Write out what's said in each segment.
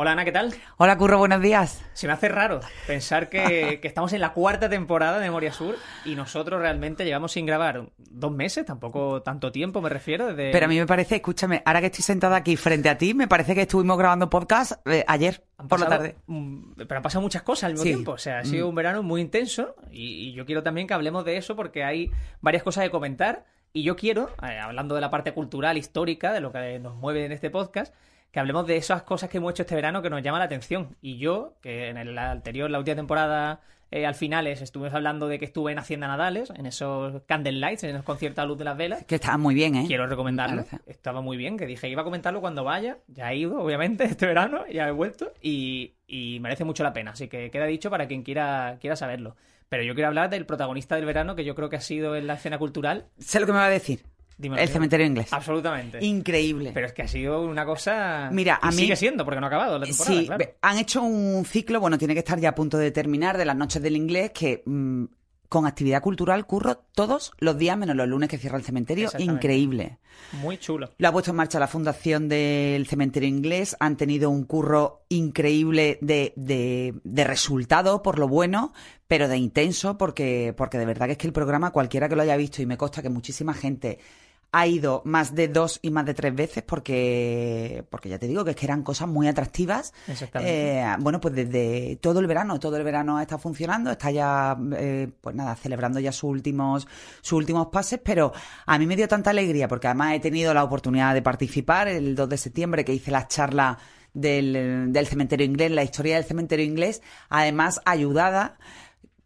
Hola Ana, ¿qué tal? Hola Curro, buenos días. Se me hace raro pensar que, estamos en la cuarta temporada de Memoria Sur y nosotros realmente llevamos sin grabar dos meses, tampoco tanto tiempo me refiero. Pero a mí me parece, escúchame, ahora que estoy sentada aquí frente a ti, me parece que estuvimos grabando podcast eh, ayer por la tarde. Pero han pasado muchas cosas al mismo tiempo, o sea, ha sido mm. un verano muy intenso y, yo quiero también que hablemos de eso porque hay varias cosas que comentar y yo quiero, eh, hablando de la parte cultural, histórica, de lo que nos mueve en este podcast, que hablemos de esas cosas que hemos hecho este verano que nos llama la atención. Y yo, que en el anterior, la última temporada, eh, al finales, estuvimos hablando de que estuve en Hacienda Nadales, en esos Candle Lights, en esos conciertos a luz de las velas. Que estaba muy bien, ¿eh? Quiero recomendarlo. Estaba muy bien, que dije iba a comentarlo cuando vaya. Ya he ido, obviamente, este verano, ya he vuelto. Y, y merece mucho la pena. Así que queda dicho para quien quiera, quiera saberlo. Pero yo quiero hablar del protagonista del verano, que yo creo que ha sido en la escena cultural. Sé lo que me va a decir el cementerio inglés. Absolutamente. Increíble. Pero es que ha sido una cosa. Mira, a mí. Sigue siendo, porque no ha acabado la temporada. Sí, han hecho un ciclo, bueno, tiene que estar ya a punto de terminar, de las noches del inglés, que. Mm, con actividad cultural curro todos los días, menos los lunes que cierra el cementerio. Increíble. Muy chulo. Lo ha puesto en marcha la fundación del cementerio inglés. Han tenido un curro increíble de, de, de resultado, por lo bueno, pero de intenso, porque, porque de verdad que es que el programa, cualquiera que lo haya visto, y me consta que muchísima gente ha ido más de dos y más de tres veces porque, porque ya te digo que es que eran cosas muy atractivas. Exactamente. Eh, bueno, pues desde todo el verano, todo el verano está funcionando, está ya, eh, pues nada, celebrando ya sus últimos, sus últimos pases, pero a mí me dio tanta alegría porque además he tenido la oportunidad de participar el 2 de septiembre que hice la charla del, del cementerio inglés, la historia del cementerio inglés, además ayudada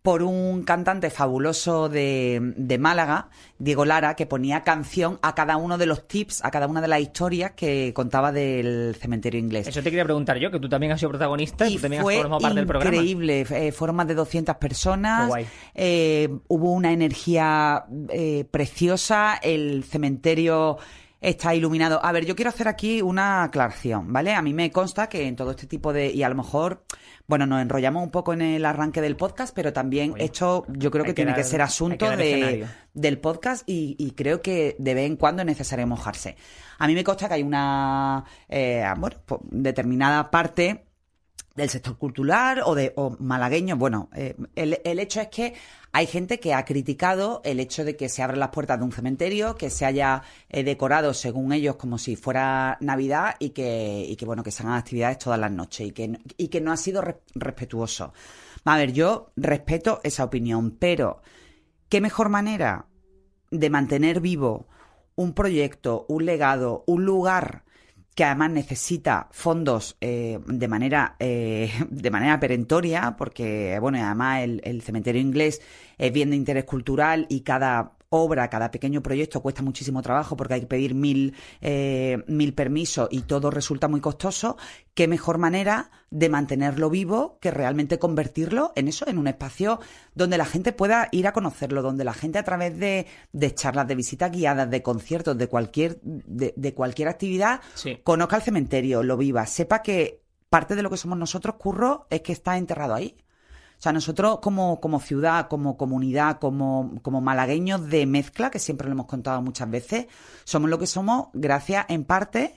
por un cantante fabuloso de, de, Málaga, Diego Lara, que ponía canción a cada uno de los tips, a cada una de las historias que contaba del cementerio inglés. Eso te quería preguntar yo, que tú también has sido protagonista y, tú también has formado parte del programa. Increíble, eh, fueron más de 200 personas, eh, hubo una energía eh, preciosa, el cementerio está iluminado. A ver, yo quiero hacer aquí una aclaración, ¿vale? A mí me consta que en todo este tipo de... y a lo mejor bueno, nos enrollamos un poco en el arranque del podcast, pero también esto yo creo que, tiene que ser asunto de, del podcast y, creo que de vez en cuando es necesario mojarse. A mí me consta que hay una eh, bueno, pues, determinada parte del sector cultural o de o malagueño. Bueno, eh, el, el, hecho es que hay gente que ha criticado el hecho de que se abran las puertas de un cementerio, que se haya eh, decorado según ellos como si fuera Navidad y que, y que bueno, que se hagan actividades todas las noches y que, y que no ha sido respetuoso. A ver, yo respeto esa opinión, pero ¿qué mejor manera de mantener vivo un proyecto, un legado, un lugar que además necesita fondos eh, de manera eh, de manera perentoria porque bueno además el, el, cementerio inglés es bien de interés cultural y cada obra, cada pequeño proyecto cuesta muchísimo trabajo porque hay que pedir mil, eh, mil permisos y todo resulta muy costoso, qué mejor manera de mantenerlo vivo que realmente convertirlo en eso, en un espacio donde la gente pueda ir a conocerlo, donde la gente a través de, de charlas, de visitas guiadas, de conciertos, de cualquier, de, de cualquier actividad, conozca el cementerio, lo viva, sepa que parte de lo que somos nosotros, Curro, es que está enterrado ahí. O sea, nosotros como, como ciudad, como comunidad, como, como malagueños de mezcla, que siempre lo hemos contado muchas veces, somos lo que somos gracias en parte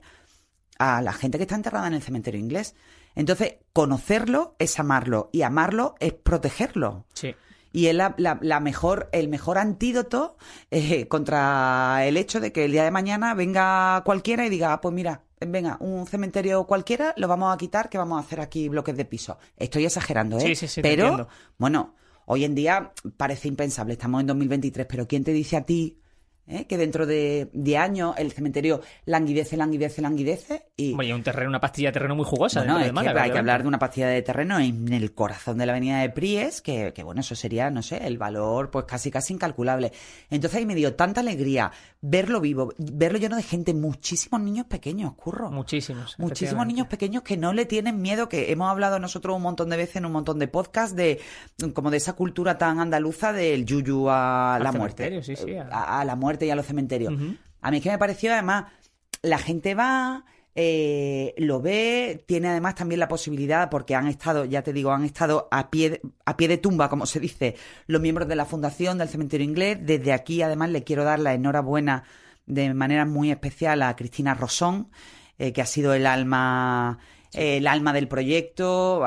a la gente que está enterrada en el cementerio inglés. Entonces, conocerlo es amarlo y amarlo es protegerlo. Sí. Y es la, la, mejor, el mejor antídoto eh, contra el hecho de que el día de mañana venga cualquiera y diga, ah, pues mira, venga, un cementerio cualquiera, lo vamos a quitar, que vamos a hacer aquí bloques de piso. Estoy exagerando, ¿eh? Sí, sí, sí. Pero, bueno, hoy en día parece impensable, estamos en 2023, pero ¿quién te dice a ti ¿eh? que dentro de, de, años el cementerio languidece, languidece, languidece. Y... Oye, un terreno, una pastilla de terreno muy jugosa. No, hay que hablar de una pastilla de terreno en el corazón de la avenida de Pries, que, que, bueno, eso sería, no sé, el valor pues casi casi incalculable. Entonces ahí me dio tanta alegría verlo vivo, verlo lleno de gente, muchísimos niños pequeños, curro. Muchísimos. Muchísimos niños pequeños que no le tienen miedo, que hemos hablado nosotros un montón de veces en un montón de podcasts de como de esa cultura tan andaluza del yuyu a la muerte. Sí, sí, a la muerte y a los cementerios. A mí es que me pareció, además, la gente va, eh, lo ve, tiene además también la posibilidad, porque han estado, ya te digo, han estado a pie, a pie de tumba, como se dice, los miembros de la Fundación del Cementerio Inglés. Desde aquí, además, le quiero dar la enhorabuena de manera muy especial a Cristina Rosón, eh, que ha sido el alma el alma del proyecto.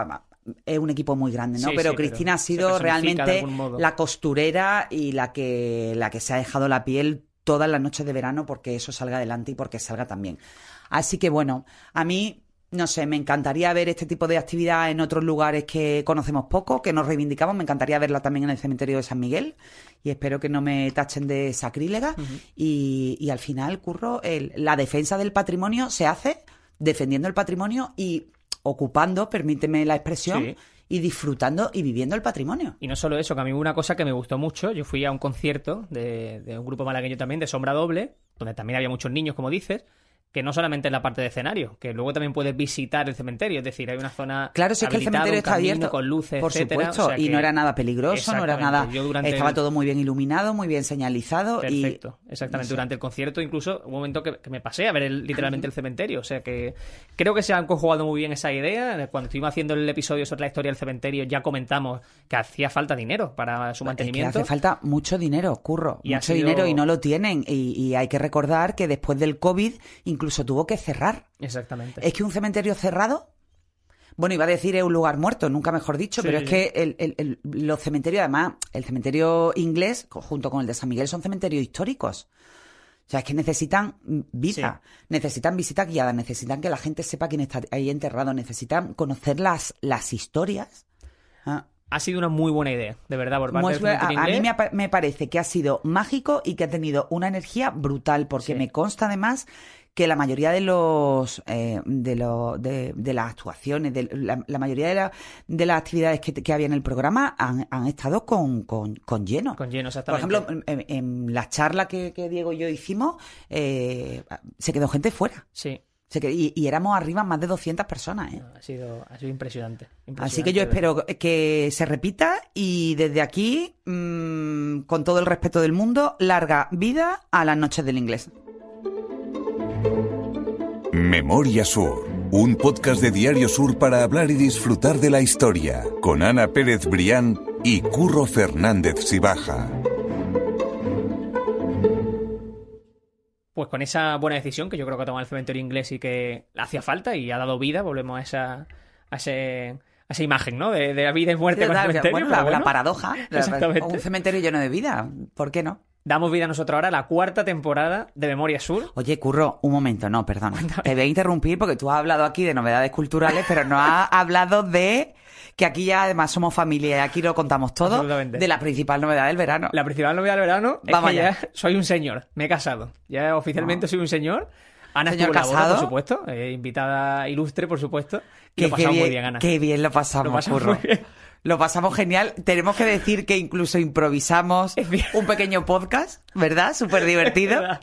Es un equipo muy grande, ¿no? pero Cristina ha sido realmente la costurera y la que, la que se ha dejado la piel todas las noches de verano porque eso salga adelante y porque salga también. Así que bueno, a mí no sé, me encantaría ver este tipo de actividad en otros lugares que conocemos poco, que nos reivindicamos. Me encantaría verla también en el cementerio de San Miguel y espero que no me tachen de sacrílega. y, al final, Curro, la defensa del patrimonio se hace defendiendo el patrimonio y ocupando, permíteme la expresión, y disfrutando y viviendo el patrimonio. Y no solo eso, que a mí una cosa que me gustó mucho, yo fui a un concierto de, de un grupo malagueño también, de Sombra Doble, donde también había muchos niños, como dices, que no solamente en la parte de escenario, que luego también puedes visitar el cementerio, es decir, hay una zona Claro, si es que el cementerio está abierto con luces, por supuesto, y no era nada peligroso, no era nada, estaba todo muy bien iluminado, muy bien señalizado Perfecto, exactamente, durante el concierto incluso un momento que, me pasé a ver literalmente el cementerio, o sea que creo que se han conjugado muy bien esa idea, cuando estuvimos haciendo el episodio sobre la historia del cementerio ya comentamos que hacía falta dinero para su mantenimiento. hace falta mucho dinero, curro, mucho dinero y no lo tienen y, y hay que recordar que después del COVID incluso tuvo que cerrar. Exactamente. Es que un cementerio cerrado bueno, iba a decir es un lugar muerto, nunca mejor dicho, pero es que el, los cementerios, además, el cementerio inglés, junto con el de San Miguel, son cementerios históricos. O sea, es que necesitan vida, necesitan visita guiada, necesitan que la gente sepa quién está ahí enterrado, necesitan conocer las, las historias. Ah. Ha sido una muy buena idea, de verdad, por parte del a, a, mí me, parece que ha sido mágico y que ha tenido una energía brutal, porque me consta además que la mayoría de los eh, de, de, las actuaciones, de la, mayoría de, la, de, las actividades que, había en el programa han, estado con, con, con, lleno. Con lleno, exactamente. Por ejemplo, en, la charla que, Diego y yo hicimos, eh, se quedó gente fuera. Sí. y, éramos arriba más de 200 personas. ¿eh? Ha, sido, ha sido impresionante, Así que yo espero que se repita y desde aquí, mm, con todo el respeto del mundo, larga vida a las noches del inglés. Memoria Sur, un podcast de Diario Sur para hablar y disfrutar de la historia, con Ana Pérez Brián y Curro Fernández Sibaja. Pues con esa buena decisión que yo creo que ha tomado el cementerio inglés y que hacía falta y ha dado vida, volvemos a esa, a ese, esa imagen, ¿no? De, la vida y muerte con el cementerio. la, paradoja. Un cementerio lleno de vida. ¿Por qué no? Damos vida a nosotros ahora a la cuarta temporada de Memoria Sur. Oye, Curro, un momento, no, perdón. Te voy a interrumpir porque tú has hablado aquí de novedades culturales, pero no has hablado de que aquí ya además somos familia y aquí lo contamos todo de la principal novedad del verano. La principal novedad del verano es que ya soy un señor, me he casado. Ya oficialmente soy un señor. Ana señor casado, por supuesto, eh, invitada ilustre, por supuesto. Que, lo pasamos muy bien, Ana. Qué bien lo pasamos, lo pasamos Curro. Muy bien. Lo pasamos genial. Tenemos que decir que incluso improvisamos un pequeño podcast, ¿verdad? Súper divertido.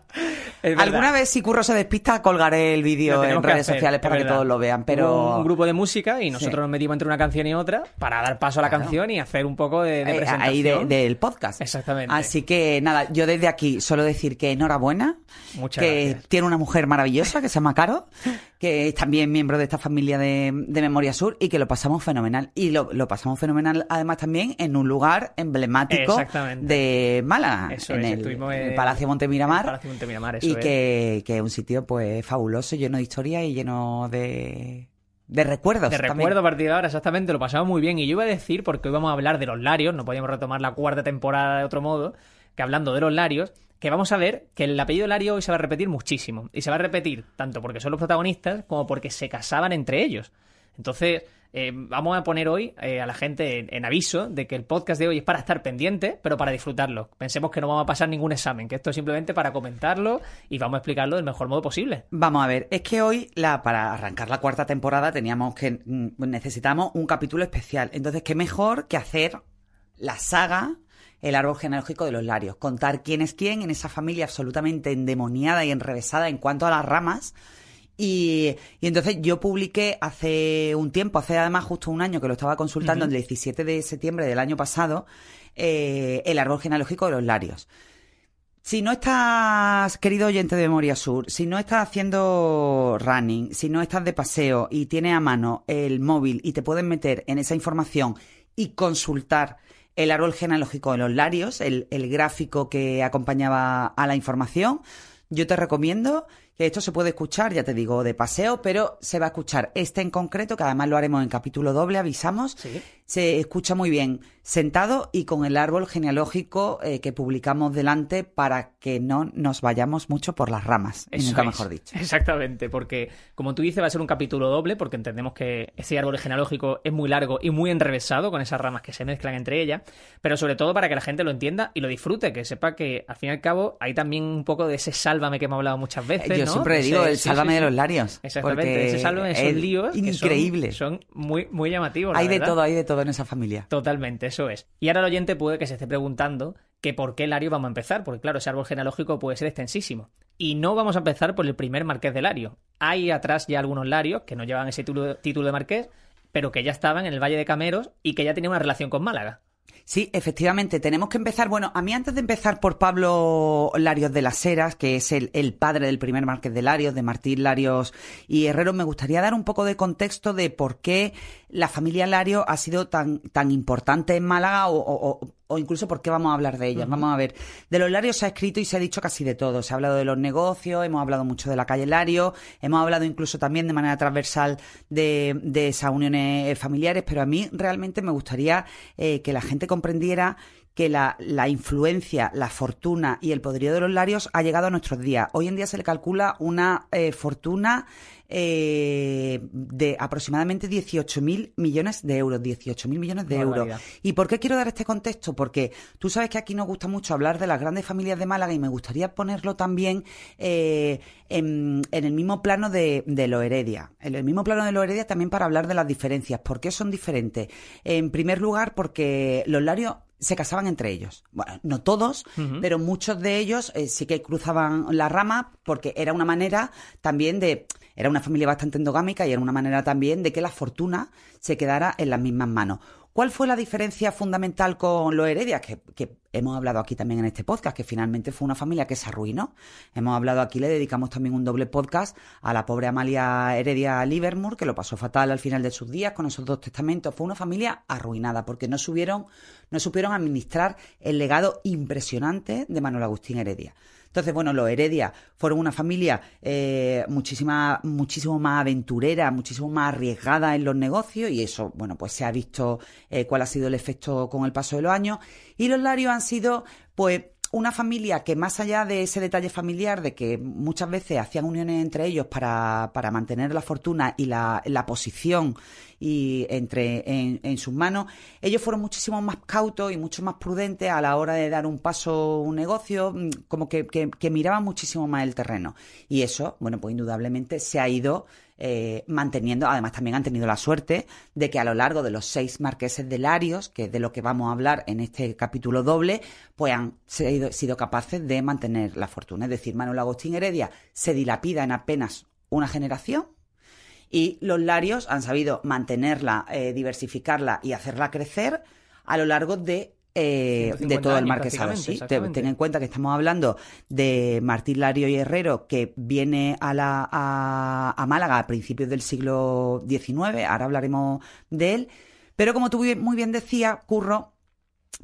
Alguna vez si Curro se despista colgaré el vídeo en redes sociales para que todos lo vean, pero... Un, grupo de música y nosotros nos metimos entre una canción y otra para dar paso a la canción y hacer un poco de, de eh, Ahí del podcast. Exactamente. Así que nada, yo desde aquí solo decir que enhorabuena, Muchas que tiene una mujer maravillosa que se llama Caro, que es también miembro de esta familia de, Memoria Sur y que lo pasamos fenomenal. Y lo, pasamos fenomenal además también en un lugar emblemático de Málaga, en, el, Palacio Montemiramar. y que, que, es un sitio pues fabuloso, lleno de historia y lleno de... De recuerdos. De recuerdo a partir de ahora, exactamente, lo pasamos muy bien. Y yo iba a decir, porque hoy vamos a hablar de los Larios, no podíamos retomar la cuarta temporada de otro modo, que hablando de los Larios, que vamos a ver que el apellido Lario hoy se va a repetir muchísimo. Y se va a repetir tanto porque son los protagonistas como porque se casaban entre ellos. Entonces, eh, vamos a poner hoy eh, a la gente en, aviso de que el podcast de hoy es para estar pendiente, pero para disfrutarlo. Pensemos que no vamos a pasar ningún examen, que esto es simplemente para comentarlo y vamos a explicarlo del mejor modo posible. Vamos a ver, es que hoy, la, para arrancar la cuarta temporada, teníamos que. Mm, necesitamos un capítulo especial. Entonces, qué mejor que hacer la saga el árbol genealógico de los Larios, contar quién es quién en esa familia absolutamente endemoniada y enrevesada en cuanto a las ramas. Y, entonces yo publiqué hace un tiempo, hace además justo un año que lo estaba consultando, el 17 de septiembre del año pasado, eh, el árbol genealógico de los Larios. Si no estás, querido oyente de Memoria Sur, si no estás haciendo running, si no estás de paseo y tienes a mano el móvil y te puedes meter en esa información y consultar el árbol genealógico de los Larios, el, gráfico que acompañaba a la información, yo te recomiendo que esto se puede escuchar, ya te digo, de paseo, pero se va a escuchar este en concreto, que además lo haremos en capítulo doble, avisamos. Se escucha muy bien sentado y con el árbol genealógico eh, que publicamos delante para que no nos vayamos mucho por las ramas, nunca mejor dicho. Exactamente, porque como tú dices va a ser un capítulo doble porque entendemos que ese árbol genealógico es muy largo y muy enrevesado con esas ramas que se mezclan entre ellas, pero sobre todo para que la gente lo entienda y lo disfrute, que sepa que al fin y al cabo hay también un poco de ese sálvame que hemos hablado muchas veces. Yo siempre digo el sálvame de los larios. Exactamente, ese sálvame de esos líos. Increíble. son, muy, muy llamativos. Hay de todo, hay de todo en esa familia. Totalmente, eso es. Y ahora el oyente puede que se esté preguntando que por qué Lario vamos a empezar, porque claro, ese árbol genealógico puede ser extensísimo. Y no vamos a empezar por el primer marqués de Lario. Hay atrás ya algunos Larios que no llevan ese título, título de marqués, pero que ya estaban en el Valle de Cameros y que ya tenían una relación con Málaga. Sí, efectivamente, tenemos que empezar. Bueno, a mí antes de empezar por Pablo Larios de las Heras, que es el, padre del primer Marqués de Larios, de Martín Larios y Herrero, me gustaría dar un poco de contexto de por qué la familia Lario ha sido tan, tan importante en Málaga o, incluso por qué vamos a hablar de ella. Vamos a ver. De los Larios se ha escrito y se ha dicho casi de todo. Se ha hablado de los negocios, hemos hablado mucho de la calle Lario, hemos hablado incluso también de manera transversal de, de esas uniones familiares, pero a mí realmente me gustaría eh, que la gente comprendiera que la, la, influencia, la fortuna y el poderío de los Larios ha llegado a nuestros días. Hoy en día se le calcula una eh, fortuna eh, de aproximadamente 18.000 millones de euros. 18.000 millones de euros. ¿Y por qué quiero dar este contexto? Porque tú sabes que aquí nos gusta mucho hablar de las grandes familias de Málaga y me gustaría ponerlo también eh, en, el mismo plano de, de lo Heredia. En el mismo plano de lo Heredia también para hablar de las diferencias. ¿Por qué son diferentes? En primer lugar, porque los Larios se casaban entre ellos. Bueno, no todos, pero muchos de ellos eh, sí que cruzaban la rama porque era una manera también de era una familia bastante endogámica y era una manera también de que la fortuna se quedara en las mismas manos. ¿Cuál fue la diferencia fundamental con los Heredias? Que, hemos hablado aquí también en este podcast, que finalmente fue una familia que se arruinó. Hemos hablado aquí, le dedicamos también un doble podcast a la pobre Amalia Heredia Livermore, que lo pasó fatal al final de sus días con esos dos testamentos. Fue una familia arruinada porque no, subieron, no supieron administrar el legado impresionante de Manuel Agustín Heredia. Entonces, bueno, los Heredia fueron una familia eh, muchísima, muchísimo más aventurera, muchísimo más arriesgada en los negocios y eso, bueno, pues se ha visto eh, cuál ha sido el efecto con el paso de los años. Y los Larios han sido, pues, una familia que más allá de ese detalle familiar, de que muchas veces hacían uniones entre ellos para, para mantener la fortuna y la, la posición y entre en, sus manos, ellos fueron muchísimo más cautos y mucho más prudentes a la hora de dar un paso un negocio, mm, como que, que, miraban muchísimo más el terreno. Y eso, bueno, pues indudablemente se ha ido eh, manteniendo, además también han tenido la suerte de que a lo largo de los seis marqueses de Larios, que es de lo que vamos a hablar en este capítulo doble, pues han sido, capaces de mantener la fortuna. Es decir, Manuel Agustín Heredia se dilapida en apenas una generación, y los Larios han sabido mantenerla, eh, diversificarla y hacerla crecer a lo largo de eh, de todo el marquesado. Sí, ten en cuenta que estamos hablando de Martín Lario y Herrero, que viene a, la, a, Málaga a principios del siglo XIX, ahora hablaremos de él. Pero como tú muy bien decías, Curro,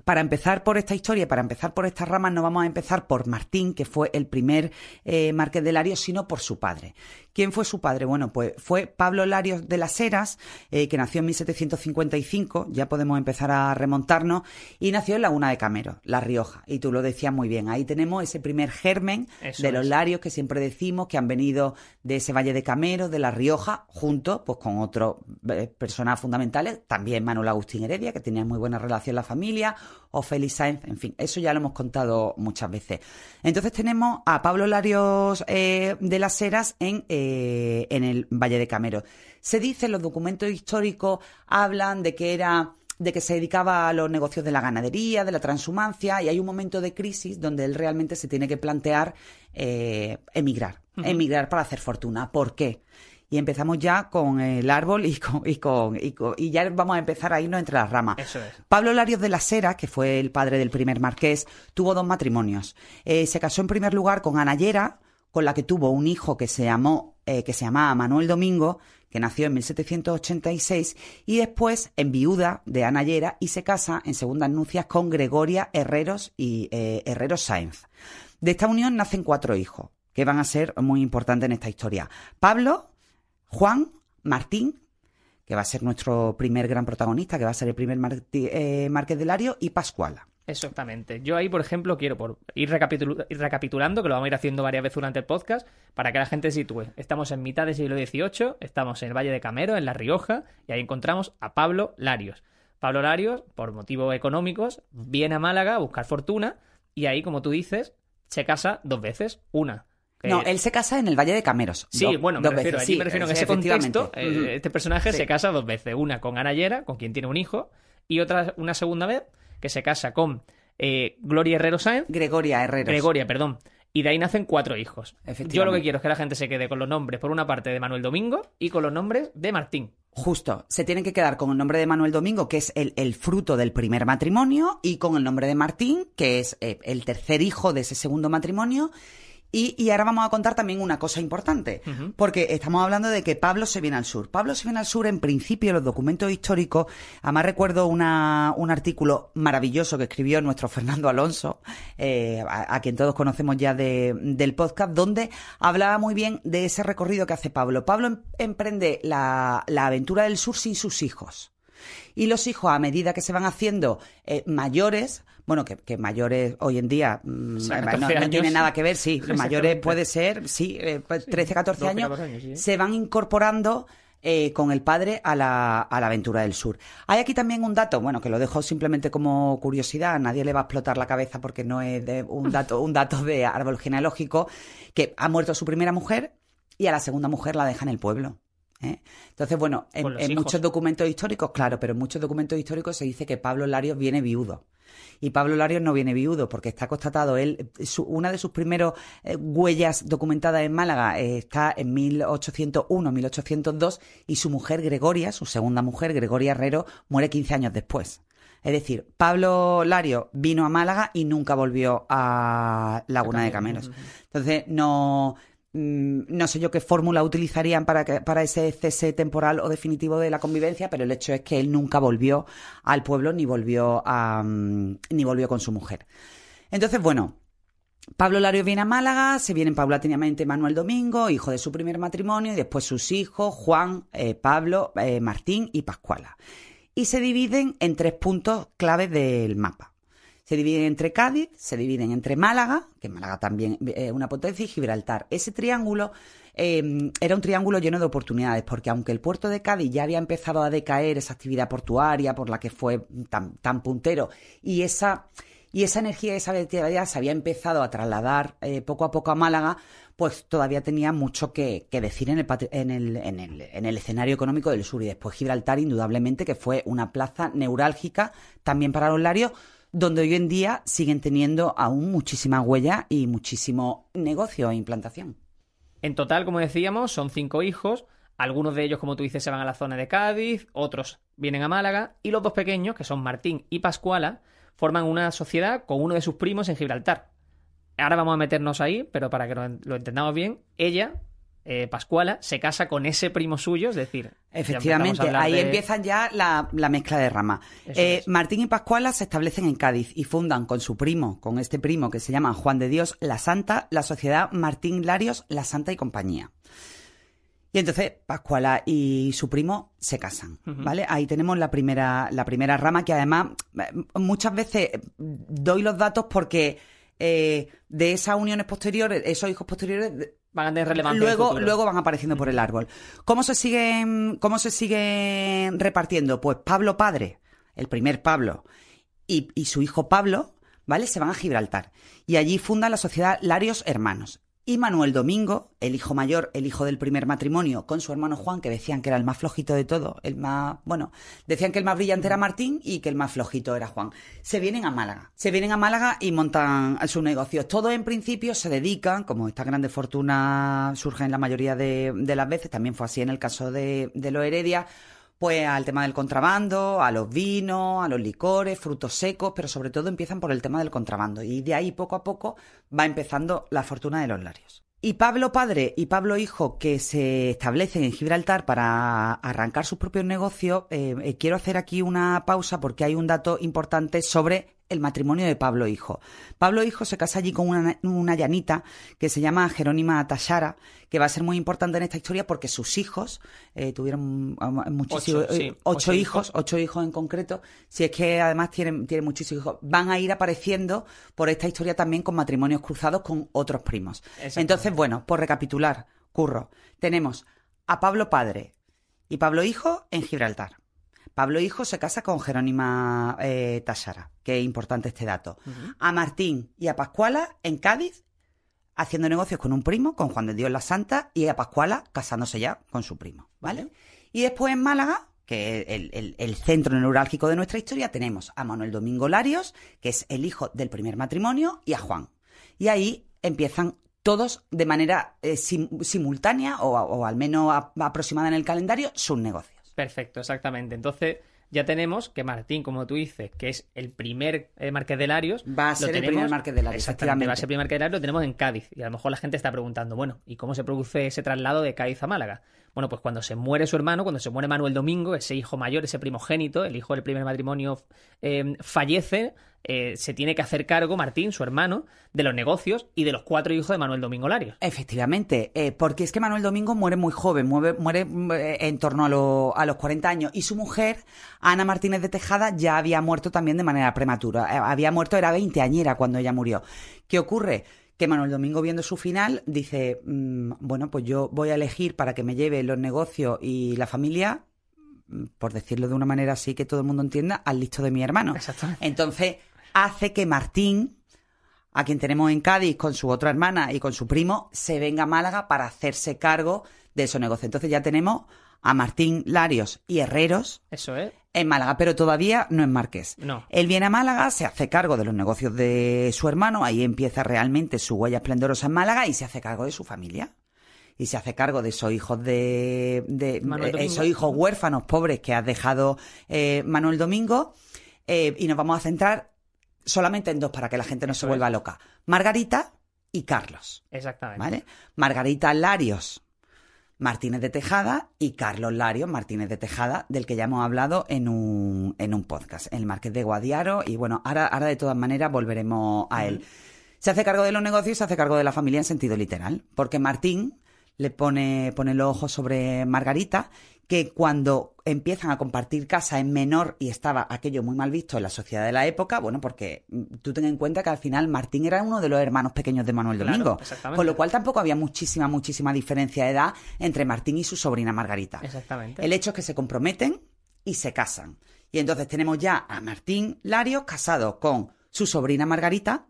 para empezar por esta historia, para empezar por estas ramas, no vamos a empezar por Martín, que fue el primer eh, marqués de Larios, sino por su padre. ¿Quién fue su padre? Bueno, pues fue Pablo Larios de las Heras, eh, que nació en 1755, ya podemos empezar a remontarnos, y nació en Laguna de Camero, La Rioja. Y tú lo decías muy bien, ahí tenemos ese primer germen de los Larios que siempre decimos que han venido de ese Valle de Camero, de La Rioja, junto pues, con otras eh, personas fundamentales, también Manuel Agustín Heredia, que tenía muy buena relación la familia, o Félix Sainz, en fin, eso ya lo hemos contado muchas veces. Entonces tenemos a Pablo Larios eh, de las Heras en, eh, en el Valle de Camero. Se dice, los documentos históricos hablan de que era de que se dedicaba a los negocios de la ganadería, de la transhumancia, y hay un momento de crisis donde él realmente se tiene que plantear eh, emigrar, emigrar para hacer fortuna. ¿Por qué? y empezamos ya con el árbol y con, y con, y, ya vamos a empezar a irnos entre las ramas. Eso es. Pablo Larios de la Sera, que fue el padre del primer marqués, tuvo dos matrimonios. Eh, se casó en primer lugar con Ana Yera, con la que tuvo un hijo que se llamó, eh, que se llamaba Manuel Domingo, que nació en 1786, y después en viuda de Ana Yera y se casa en segundas nupcias con Gregoria Herreros y eh, Herreros Sáenz. De esta unión nacen cuatro hijos. que van a ser muy importantes en esta historia. Pablo, Juan, Martín, que va a ser nuestro primer gran protagonista, que va a ser el primer eh, Marqués de Lario, y Pascuala. Exactamente. Yo ahí, por ejemplo, quiero por ir, recapitulando, que lo vamos a ir haciendo varias veces durante el podcast, para que la gente se sitúe. Estamos en mitad del siglo XVIII, estamos en el Valle de Camero, en La Rioja, y ahí encontramos a Pablo Larios. Pablo Larios, por motivos económicos, viene a Málaga a buscar fortuna, y ahí, como tú dices, se casa dos veces. Una no, él se casa en el Valle de Cameros. Sí, bueno, me refiero, allí me refiero en ese contexto. Eh, este personaje se casa dos veces. Una con Anayera, con quien tiene un hijo, y otra, una segunda vez, que se casa con eh, Gloria Herrero Sáenz. Gregoria Herrero. Gregoria, perdón. Y de ahí nacen cuatro hijos. Yo lo que quiero es que la gente se quede con los nombres, por una parte, de Manuel Domingo y con los nombres de Martín. Justo, se tienen que quedar con el nombre de Manuel Domingo, que es el, fruto del primer matrimonio, y con el nombre de Martín, que es eh, el tercer hijo de ese segundo matrimonio, y, ahora vamos a contar también una cosa importante, porque estamos hablando de que Pablo se viene al sur. Pablo se viene al sur, en principio, los documentos históricos. Además, recuerdo una, un artículo maravilloso que escribió nuestro Fernando Alonso, eh, a, quien todos conocemos ya del podcast, donde hablaba muy bien de ese recorrido que hace Pablo. Pablo em, emprende la, la aventura del sur sin sus hijos. Y los hijos, a medida que se van haciendo eh, mayores, bueno, que, mayores hoy en día mm, no, tiene nada que ver, sí, mayores puede ser, sí, 13, eh, 14 pues años, se van incorporando eh, con el padre a la, a la, aventura del sur. Hay aquí también un dato, bueno, que lo dejo simplemente como curiosidad, nadie le va a explotar la cabeza porque no es de un dato, un dato de árbol genealógico, que ha muerto su primera mujer y a la segunda mujer la deja en el pueblo. ¿eh? Entonces, bueno, en, muchos documentos históricos, claro, pero en muchos documentos históricos se dice que Pablo Larios viene viudo. Y Pablo Larios no viene viudo porque está constatado, él, una de sus primeras eh, huellas documentadas en Málaga eh, está en 1801, 1802 y su mujer Gregoria, su segunda mujer, Gregoria Herrero, muere 15 años después. Es decir, Pablo Lario vino a Málaga y nunca volvió a Laguna de Cameros. Entonces, no, no sé yo qué fórmula utilizarían para, para ese cese temporal o definitivo de la convivencia, pero el hecho es que él nunca volvió al pueblo ni volvió, a, mm, ni volvió con su mujer. Entonces, bueno, Pablo Lario viene a Málaga, se vienen paulatinamente Manuel Domingo, hijo de su primer matrimonio, y después sus hijos, Juan, eh, Pablo, eh, Martín y Pascuala. Y se dividen en tres puntos claves del mapa. Se dividen entre Cádiz, se dividen entre Málaga, que Málaga también es una potencia, y Gibraltar. Ese triángulo em, era un triángulo lleno de oportunidades, porque aunque el puerto de Cádiz ya había empezado a decaer esa actividad portuaria por la que fue tan, puntero, y esa, y esa energía, esa se había empezado a trasladar eh, poco a poco a Málaga, pues todavía tenía mucho que, decir en el, en, el, en, el, en el escenario económico del sur. Y después Gibraltar, indudablemente, que fue una plaza neurálgica también para los larios, donde hoy en día siguen teniendo aún muchísima huella y muchísimo negocio e implantación. En total, como decíamos, son cinco hijos. Algunos de ellos, como tú dices, se van a la zona de Cádiz, otros vienen a Málaga, y los dos pequeños, que son Martín y Pascuala, forman una sociedad con uno de sus primos en Gibraltar. Ahora vamos a meternos ahí, pero para que lo entendamos bien, ella eh, Pascuala se casa con ese primo suyo, es decir... Efectivamente, ahí empiezan ya la, mezcla de ramas. Eh, Martín y Pascuala se establecen en Cádiz y fundan con su primo, con este primo que se llama Juan de Dios, la Santa, la sociedad Martín Larios, la Santa y compañía. Y entonces Pascuala y su primo se casan, ¿vale? Ahí tenemos la primera, la primera rama que además eh, muchas veces doy los datos porque de esas uniones posteriores, esos hijos posteriores, Van a tener relevancia. Luego, luego van apareciendo por el árbol. ¿Cómo se siguen, cómo se siguen repartiendo? Pues Pablo padre, el primer Pablo, y, y su hijo Pablo, ¿vale? Se van a Gibraltar. Y allí fundan la sociedad Larios Hermanos. Y Manuel Domingo, el hijo mayor, el hijo del primer matrimonio, con su hermano Juan, que decían que era el más flojito de todo, el más, bueno, decían que el más brillante era Martín y que el más flojito era Juan. Se vienen a Málaga, se vienen a Málaga y montan sus negocios. Todos en principio se dedican, como esta grande fortuna surge en la mayoría de, las veces, también fue así en el caso de, de los Heredia, pues al tema del contrabando, a los vinos, a los licores, frutos secos, pero sobre todo empiezan por el tema del contrabando y de ahí poco a poco va empezando la fortuna de los larios. Y Pablo padre y Pablo hijo que se establecen en Gibraltar para arrancar sus propios negocios, eh, eh, quiero hacer aquí una pausa porque hay un dato importante sobre el matrimonio de Pablo Hijo. Pablo Hijo se casa allí con una, llanita que se llama Jerónima Tashara, que va a ser muy importante en esta historia porque sus hijos eh, tuvieron muchísimos, ocho, hijos, ocho hijos en concreto, si es que además tienen, tienen muchísimos hijos, van a ir apareciendo por esta historia también con matrimonios cruzados con otros primos. Entonces, bueno, por recapitular, curro, tenemos a Pablo padre y Pablo hijo en Gibraltar. Pablo Hijo se casa con Jerónima eh, Tashara, que es importante este dato. A Martín y a Pascuala en Cádiz, haciendo negocios con un primo, con Juan de Dios la Santa, y a Pascuala casándose ya con su primo, ¿vale? Y después en Málaga, que es el, centro neurálgico de nuestra historia, tenemos a Manuel Domingo Larios, que es el hijo del primer matrimonio, y a Juan. Y ahí empiezan todos de manera eh, simultánea o, al menos aproximada en el calendario sus negocios. Perfecto, exactamente. Entonces, ya tenemos que Martín, como tú dices, que es el primer eh, Marqués de Larios. Va a ser el primer Marqués de Larios. Exactamente, va a ser el primer Marqués de Larios, lo tenemos en Cádiz. Y a lo mejor la gente está preguntando, bueno, ¿y cómo se produce ese traslado de Cádiz a Málaga? Bueno, pues cuando se muere su hermano, cuando se muere Manuel Domingo, ese hijo mayor, ese primogénito, el hijo del primer matrimonio, eh, fallece, eh, se tiene que hacer cargo, Martín, su hermano, de los negocios y de los cuatro hijos de Manuel Domingo Larios. Efectivamente, eh, porque es que Manuel Domingo muere muy joven, muere, muere en torno a, a, los 40 años, y su mujer, Ana Martínez de Tejada, ya había muerto también de manera prematura. Había muerto, era veinteañera cuando ella murió. ¿Qué ocurre? Que Manuel Domingo viendo su final dice, mm, bueno, pues yo voy a elegir para que me lleve los negocios y la familia, mm, por decirlo de una manera así que todo el mundo entienda, al listo de mi hermano. Entonces hace que Martín, a quien tenemos en Cádiz con su otra hermana y con su primo, se venga a Málaga para hacerse cargo de esos negocios. Entonces ya tenemos a Martín Larios y Herreros. Eso es en Málaga, pero todavía no es Marqués. No. Él viene a Málaga, se hace cargo de los negocios de su hermano, ahí empieza realmente su huella esplendorosa en Málaga y se hace cargo de su familia. Y se hace cargo de esos hijos de, eh, esos hijos huérfanos pobres que ha dejado eh, Manuel Domingo. Eh, y nos vamos a centrar solamente en dos para que la gente no se vuelva loca. Margarita y Carlos. Exactamente. ¿Vale? Margarita Larios, Martínez de Tejada y Carlos Lario Martínez de Tejada, del que ya hemos hablado en un, en un podcast, el Marqués de Guadiaro, y bueno, ahora, ahora de todas maneras volveremos a él. Se hace cargo de los negocios, se hace cargo de la familia en sentido literal, porque Martín le pone, pone los ojos sobre Margarita que cuando empiezan a compartir casa en menor y estaba aquello muy mal visto en la sociedad de la época, bueno, porque mm, tú ten en cuenta que al final Martín era uno de los hermanos pequeños de Manuel Domingo, con lo cual tampoco había muchísima, muchísima diferencia de edad entre Martín y su sobrina Margarita. Exactamente. El hecho es que se comprometen y se casan. Y entonces tenemos ya a Martín Larios casado con su sobrina Margarita,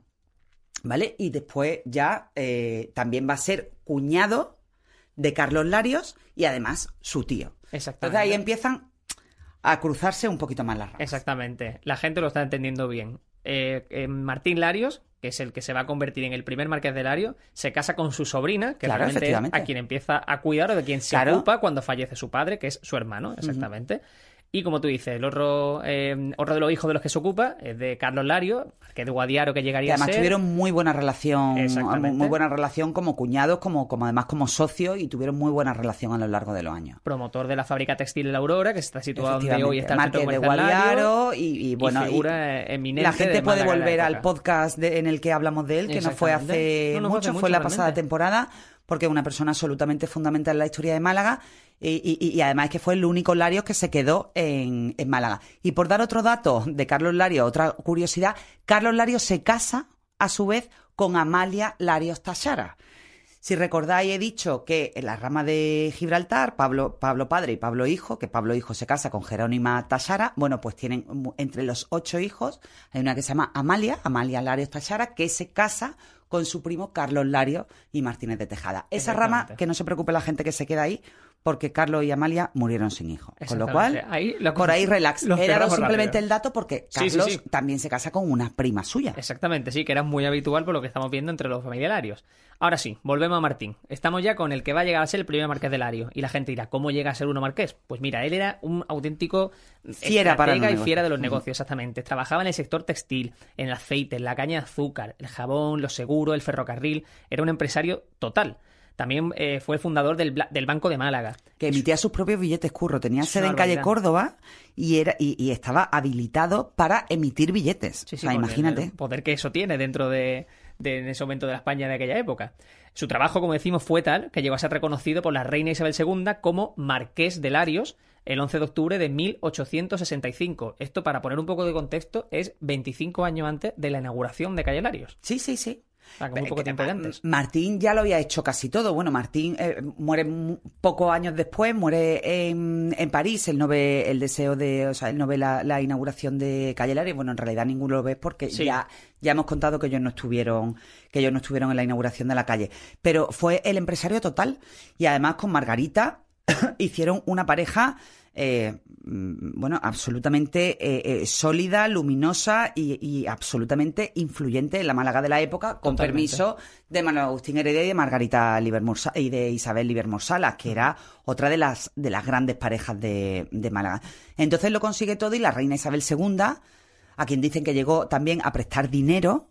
¿vale? Y después ya eh, también va a ser cuñado de Carlos Larios y además su tío. Exactamente. Entonces ahí empiezan a cruzarse un poquito más las ramas. Exactamente. La gente lo está entendiendo bien. Eh, eh, Martín Larios, que es el que se va a convertir en el primer marqués de Lario, se casa con su sobrina, que realmente es a quien empieza a cuidar o de quien se ocupa cuando fallece su padre, que es su hermano, exactamente. Y como tú dices, el otro, eh, otro de los hijos de los que se ocupa es de Carlos Lario, que es de Guadiaro que llegaría a ser. Además tuvieron muy buena relación, muy buena relación como cuñados, como, como además como socios y tuvieron muy buena relación a lo largo de los años. Promotor de la fábrica textil La Aurora, que está situada donde hoy está el de Guadiaro y, bueno, la gente puede volver al podcast en el que hablamos de él, que no fue hace mucho, fue la pasada temporada, porque es una persona absolutamente fundamental en la historia de Málaga y, además es que fue el único Larios que se quedó en, Málaga. Y por dar otro dato de Carlos Larios, otra curiosidad, Carlos Larios se casa a su vez con Amalia Larios Tachara. Si recordáis, he dicho que en la rama de Gibraltar, Pablo, Pablo padre y Pablo hijo, que Pablo hijo se casa con Jerónima Tachara, bueno, pues tienen entre los ocho hijos, hay una que se llama Amalia, Amalia Larios Tachara, que se casa con su primo Carlos Larios y Martínez de Tejada. Esa rama, que no se preocupe la gente que se queda ahí, porque Carlos y Amalia murieron sin hijos. Con lo cual, por ahí relax. Era simplemente el dato porque Carlos también se casa con una prima suya. Exactamente, sí, que era muy habitual por lo que estamos viendo entre los familiares. Ahora sí, volvemos a Martín. Estamos ya con el que va a llegar a ser el primer marqués de Lario. Y la gente dirá, ¿cómo llega a ser uno marqués? Pues mira, él era un auténtico fiera para y fiera de los negocios, exactamente. Trabajaba en el sector textil, en el aceite, en la caña de azúcar, el jabón, los seguros, el ferrocarril. Era un empresario total. También eh, fue el fundador del, Banco de Málaga. Que emitía sus propios billetes, curro. Tenía sede en calle Córdoba y, era, y, estaba habilitado para emitir billetes. Sí, sí, imagínate. El poder que eso tiene dentro de, de, en ese momento de la España de aquella época. Su trabajo, como decimos, fue tal que llegó a ser reconocido por la reina Isabel II como Marqués de Larios el 11 de octubre de 1865. Esto, para poner un poco de contexto, es 25 años antes de la inauguración de Calle Larios. Sí, sí, sí. Poco tiempo antes. Martín ya lo había hecho casi todo. Bueno, Martín eh, muere pocos años después, muere en, París. Él no ve el deseo de, o sea, él no ve la, inauguración de Calle Larios. Bueno, en realidad ninguno lo ve porque ya, ya hemos contado que ellos no estuvieron, que ellos no estuvieron en la inauguración de la calle. Pero fue el empresario total y además con Margarita hicieron una pareja eh, mm, bueno, absolutamente eh, eh, sólida, luminosa y, absolutamente influyente en la Málaga de la época, con permiso de Manuel Agustín Heredia y de Margarita y de Isabel Livermore Salas, que era otra de las, de las grandes parejas de, de Málaga. Entonces lo consigue todo y la reina Isabel II, a quien dicen que llegó también a prestar dinero,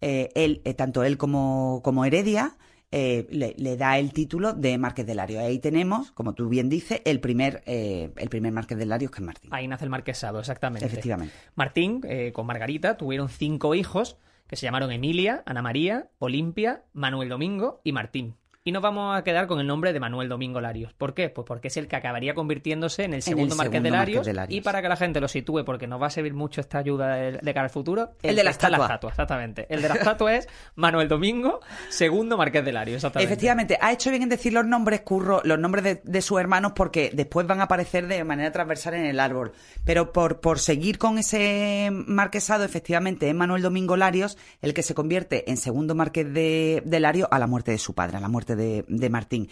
él, tanto él como, como Heredia, eh, le, da el título de Marqués de Larios. Ahí tenemos, como tú bien dices, el primer, eh, el primer Marqués de Larios, que es Martín. Ahí nace el marquesado, exactamente. Efectivamente. Martín, eh, con Margarita, tuvieron cinco hijos que se llamaron Emilia, Ana María, Olimpia, Manuel Domingo y Martín. Y nos vamos a quedar con el nombre de Manuel Domingo Larios. ¿Por qué? Pues porque es el que acabaría convirtiéndose en el segundo, Marqués, de Larios, Y para que la gente lo sitúe, porque nos va a servir mucho esta ayuda de, cara al futuro. El, de la estatua. La estatua, exactamente. El de la estatua es Manuel Domingo, segundo Marqués de Larios, exactamente. Efectivamente. Ha hecho bien en decir los nombres, Curro, los nombres de, de, sus hermanos, porque después van a aparecer de manera transversal en el árbol. Pero por, por seguir con ese marquesado, efectivamente, es Manuel Domingo Larios el que se convierte en segundo Marqués de, de Larios a la muerte de su padre, a la muerte de, Martín.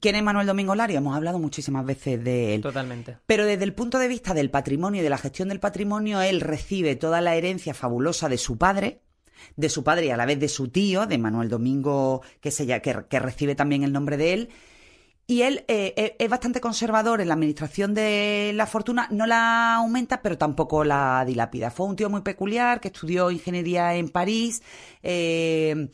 ¿Quién es Manuel Domingo Lario? Hemos hablado muchísimas veces de él. Totalmente. Pero desde el punto de vista del patrimonio y de la gestión del patrimonio, él recibe toda la herencia fabulosa de su padre, de su padre y a la vez de su tío, de Manuel Domingo, que, se, que, que recibe también el nombre de él. Y él eh, eh, es bastante conservador en la administración de la fortuna, no la aumenta, pero tampoco la dilapida. Fue un tío muy peculiar que estudió ingeniería en París. Eh,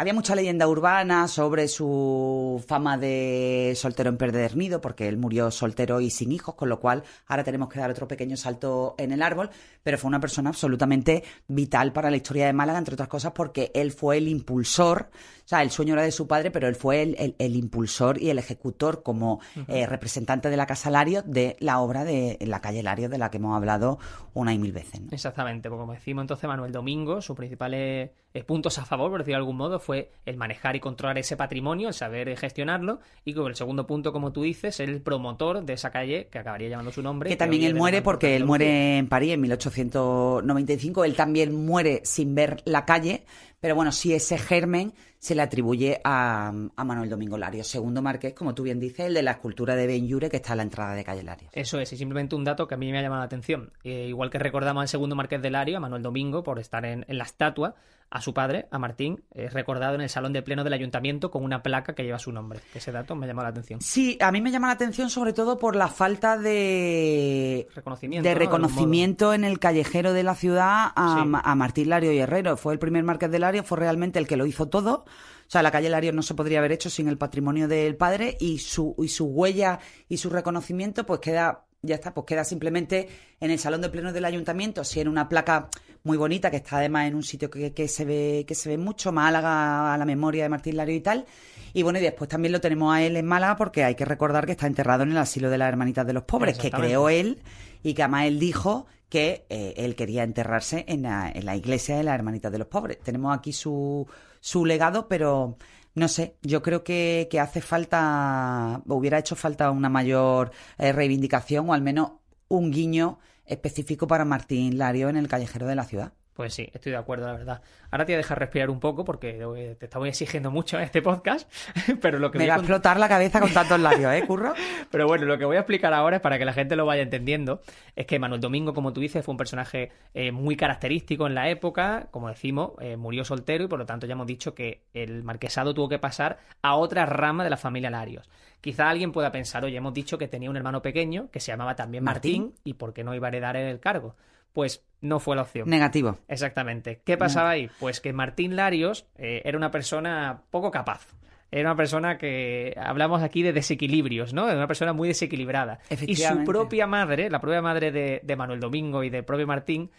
había mucha leyenda urbana sobre su fama de soltero empedernido, porque él murió soltero y sin hijos, con lo cual ahora tenemos que dar otro pequeño salto en el árbol, pero fue una persona absolutamente vital para la historia de Málaga, entre otras cosas porque él fue el impulsor, o sea, el sueño era de su padre, pero él fue el, impulsor y el ejecutor como eh, representante de la Casa Lario de la obra de la calle Lario, de la que hemos hablado una y mil veces. Exactamente, porque como decimos entonces Manuel Domingo, sus principales eh, puntos a favor, por decirlo de algún modo, fue el manejar y controlar ese patrimonio, el saber gestionarlo, y con el segundo punto, como tú dices, el promotor de esa calle que acabaría llamando su nombre. Que también él muere porque él muere en París en 1895, él también muere sin ver la calle, pero bueno, sí ese germen se le atribuye a, Manuel Domingo Lario, segundo marqués, como tú bien dices, el de la escultura de Benyure que está a la entrada de calle Lario. Eso es, y simplemente un dato que a mí me ha llamado la atención. Eh, igual que recordamos al segundo marqués de Lario, a Manuel Domingo, por estar en, la estatua, a su padre, a Martín, es recordado en el salón de pleno del ayuntamiento con una placa que lleva su nombre. Ese dato me llama la atención. Sí, a mí me llama la atención sobre todo por la falta de reconocimiento, de reconocimiento en el callejero de la ciudad a, a Martín Lario y Herrero. Fue el primer marqués de Lario, fue realmente el que lo hizo todo. O sea, la calle Larios no se podría haber hecho sin el patrimonio del padre y su, y su huella y su reconocimiento pues queda ya está, pues queda simplemente en el salón de plenos del ayuntamiento, si en una placa muy bonita que está además en un sitio que, que, se ve que se ve mucho, Málaga a la memoria de Martín Lario y tal. Y bueno, y después también lo tenemos a él en Málaga porque hay que recordar que está enterrado en el asilo de las Hermanitas de los Pobres, que creó él y que además él dijo que eh, él quería enterrarse en la, en la iglesia de las Hermanitas de los Pobres. Tenemos aquí su, su legado, pero no sé, yo creo que, que hace falta, hubiera hecho falta una mayor eh, reivindicación o al menos un guiño específico para Martín Lario en el callejero de la ciudad. Pues sí, estoy de acuerdo, la verdad. Ahora te voy a dejar respirar un poco porque te estaba exigiendo mucho en este podcast, pero lo que... Me va a explotar la cabeza con tantos labios, ¿eh, Curro? pero bueno, lo que voy a explicar ahora es para que la gente lo vaya entendiendo, es que Manuel Domingo, como tú dices, fue un personaje eh, muy característico en la época, como decimos, eh, murió soltero y por lo tanto ya hemos dicho que el marquesado tuvo que pasar a otra rama de la familia Larios. Quizá alguien pueda pensar, oye, hemos dicho que tenía un hermano pequeño que se llamaba también Martín, y ¿por qué no iba a heredar el cargo? Pues no fue la opción. Negativo. Exactamente. ¿Qué pasaba ahí? Pues que Martín Larios eh, era una persona poco capaz. era una persona que hablamos aquí de desequilibrios, ¿no? Era una persona muy desequilibrada. Y su propia madre, la propia madre de, de Manuel Domingo y de propio Martín,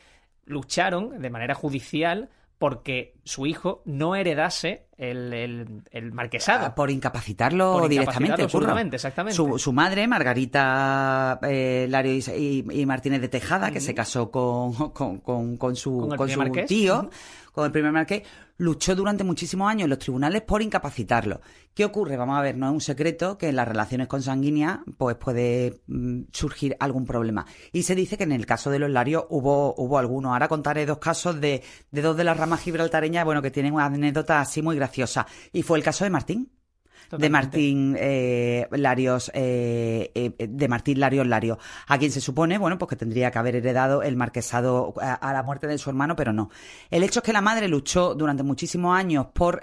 lucharon de manera judicial porque su hijo no heredase el, marquesado. Ah, por incapacitarlo, directamente. exactamente. Su, madre, Margarita eh, Lario y, Martínez de Tejada, que se casó con, con, su, con su tío, el primer marqués, luchó durante muchísimos años en los tribunales por incapacitarlo. ¿Qué ocurre? Vamos a ver, no es un secreto que en las relaciones consanguíneas pues puede mm, surgir algún problema. Y se dice que en el caso de los Larios hubo, hubo algunos. Ahora contaré dos casos de, de dos de las ramas gibraltareñas, bueno, que tienen una anécdota así muy graciosa. Y fue el caso de Martín de Martín eh, Larios, eh, eh, de Martín Larios Lario, a quien se supone, bueno, pues que tendría que haber heredado el marquesado a, la muerte de su hermano, pero no. El hecho es que la madre luchó durante muchísimos años por,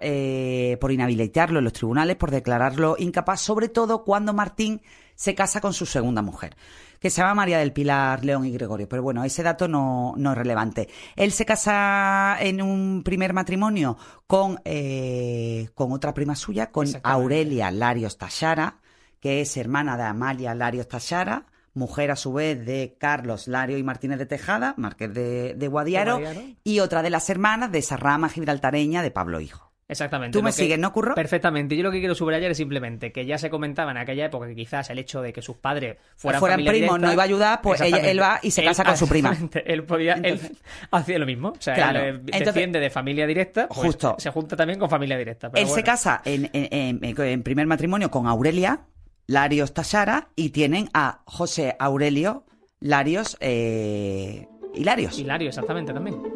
por inhabilitarlo en los tribunales, por declararlo incapaz, sobre todo cuando Martín se casa con su segunda mujer que se llama María del Pilar, León y Gregorio. Pero bueno, ese dato no, no es relevante. Él se casa en un primer matrimonio con, eh, con otra prima suya, con Aurelia Larios Tachara, que es hermana de Amalia Larios Tachara mujer a su vez de Carlos Lario y Martínez de Tejada, marqués de, de Guadiaro, y otra de las hermanas de esa rama gibraltareña de Pablo Hijo. Exactamente. ¿Tú me sigues, no, Curro? Perfectamente. Yo lo que quiero subrayar es simplemente que ya se comentaba en aquella época que quizás el hecho de que sus padres fueran, fueran primos no iba a ayudar, pues él va y se casa con su prima. Él podía, él hacía lo mismo. O sea, él eh, defiende de familia directa, pues justo. se junta también con familia directa. él se casa en, en, primer matrimonio con Aurelia Larios Tashara y tienen a José Aurelio Larios eh, Hilarios. Hilario, exactamente, también.